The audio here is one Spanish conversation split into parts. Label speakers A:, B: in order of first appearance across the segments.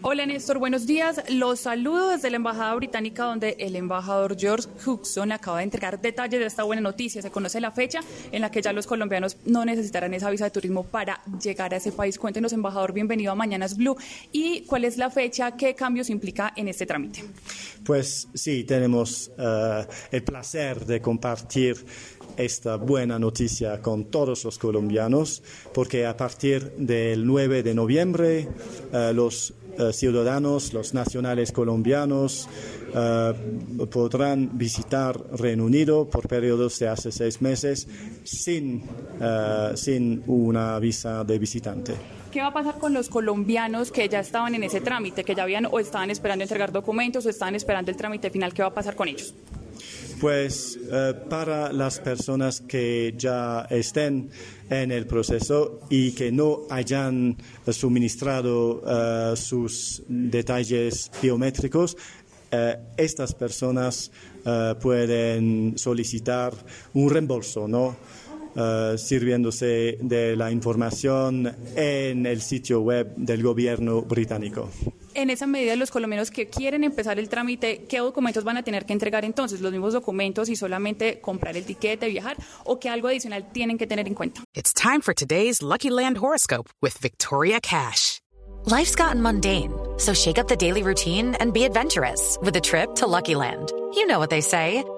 A: Hola Néstor, buenos días. Los saludo desde la Embajada Británica donde el embajador George Huxon acaba de entregar detalles de esta buena noticia. Se conoce la fecha en la que ya los colombianos no necesitarán esa visa de turismo para llegar a ese país. Cuéntenos, embajador, bienvenido a Mañanas Blue. ¿Y cuál es la fecha? ¿Qué cambios implica en este trámite?
B: Pues sí, tenemos uh, el placer de compartir esta buena noticia con todos los colombianos, porque a partir del 9 de noviembre uh, los uh, ciudadanos, los nacionales colombianos, podrán visitar Reino Unido por periodos de hace seis meses sin, sin una visa de visitante.
A: ¿Qué va a pasar con los colombianos que ya estaban en ese trámite, que ya habían o estaban esperando entregar documentos o estaban esperando el trámite final? ¿Qué va a pasar con ellos?
B: Pues uh, para las personas que ya estén en el proceso y que no hayan suministrado uh, sus detalles biométricos, uh, estas personas pueden solicitar un reembolso, ¿no? Sirviéndose de la información en el sitio web del gobierno británico.
A: En esa medida, los colombianos que quieren empezar el trámite, ¿qué documentos van a tener que entregar entonces? ¿Los mismos documentos y solamente comprar el tiquete, viajar o qué algo adicional tienen que tener en cuenta?
C: It's time for today's Lucky Land horoscope with Victoria Cash. Life's gotten mundane, so shake up the daily routine and be adventurous with a trip to Lucky Land. You know what they say.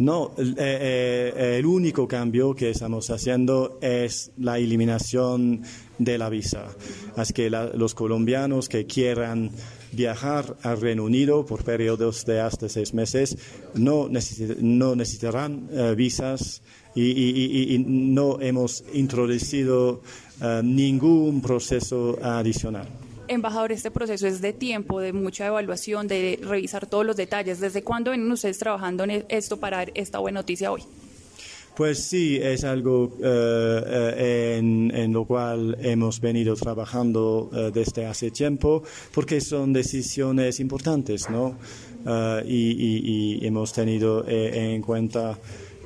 B: No, eh, eh, el único cambio que estamos haciendo es la eliminación de la visa. Así que los colombianos que quieran viajar al Reino Unido por periodos de hasta seis meses no, necesit no necesitarán uh, visas y, no hemos introducido ningún proceso adicional.
A: Embajador, este proceso es de tiempo, de mucha evaluación, de revisar todos los detalles. ¿Desde cuándo vienen ustedes trabajando en esto para dar esta buena noticia hoy?
B: Pues sí, es algo uh, uh, en, lo cual hemos venido trabajando uh, desde hace tiempo, porque son decisiones importantes, ¿no? Y, y, y, hemos tenido eh, en cuenta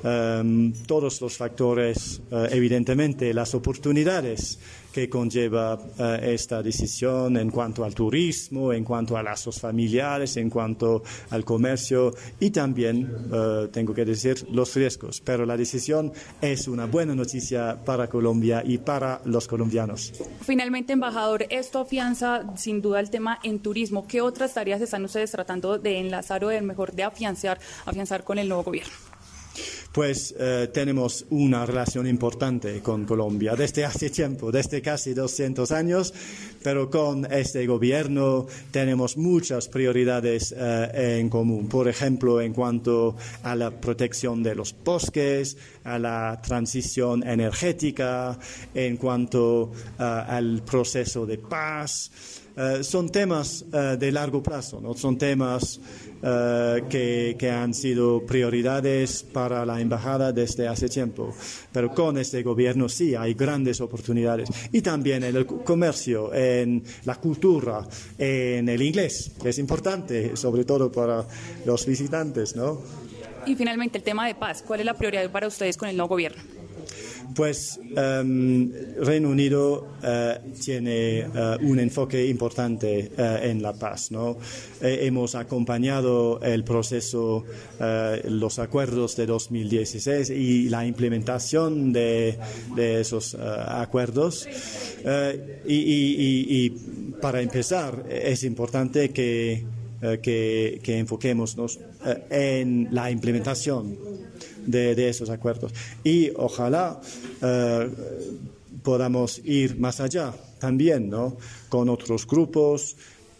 B: um, todos los factores, evidentemente las oportunidades que conlleva uh, esta decisión en cuanto al turismo, en cuanto a lazos familiares, en cuanto al comercio y también, uh, tengo que decir, los riesgos. Pero la decisión es una buena noticia para Colombia y para los colombianos.
A: Finalmente, embajador, esto afianza sin duda el tema en turismo. ¿Qué otras tareas están ustedes tratando de enlazar o de mejor de afianzar, afianzar con el nuevo gobierno?
B: Pues eh, tenemos una relación importante con Colombia desde hace tiempo, desde casi 200 años, pero con este gobierno tenemos muchas prioridades eh, en común. Por ejemplo, en cuanto a la protección de los bosques, a la transición energética, en cuanto uh, al proceso de paz. Uh, son temas uh, de largo plazo, ¿no? son temas que, que, han sido prioridades para la embajada desde hace tiempo. Pero con este gobierno sí hay grandes oportunidades. Y también en el comercio, en la cultura, en el inglés, que es importante, sobre todo para los visitantes, ¿no?
A: Y finalmente, el tema de paz. ¿Cuál es la prioridad para ustedes con el nuevo gobierno?
B: Pues um, Reino Unido uh, tiene uh, un enfoque importante uh, en la paz. ¿no? Eh, hemos acompañado el proceso, los acuerdos de 2016 y la implementación de, esos acuerdos. Y, para empezar, es importante que, que, que enfoquemos en la implementación de, esos acuerdos. Y ojalá uh, podamos ir más allá también, ¿no? Con otros grupos,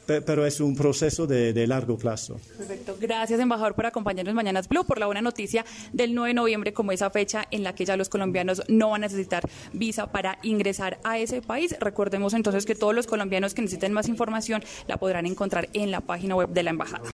B: pero es un proceso de, de, largo plazo.
A: Perfecto. Gracias, embajador, por acompañarnos Mañanas Blue, por la buena noticia del 9 de noviembre, como esa fecha en la que ya los colombianos no van a necesitar visa para ingresar a ese país. Recordemos entonces que todos los colombianos que necesiten más información la podrán encontrar en la página web de la embajada.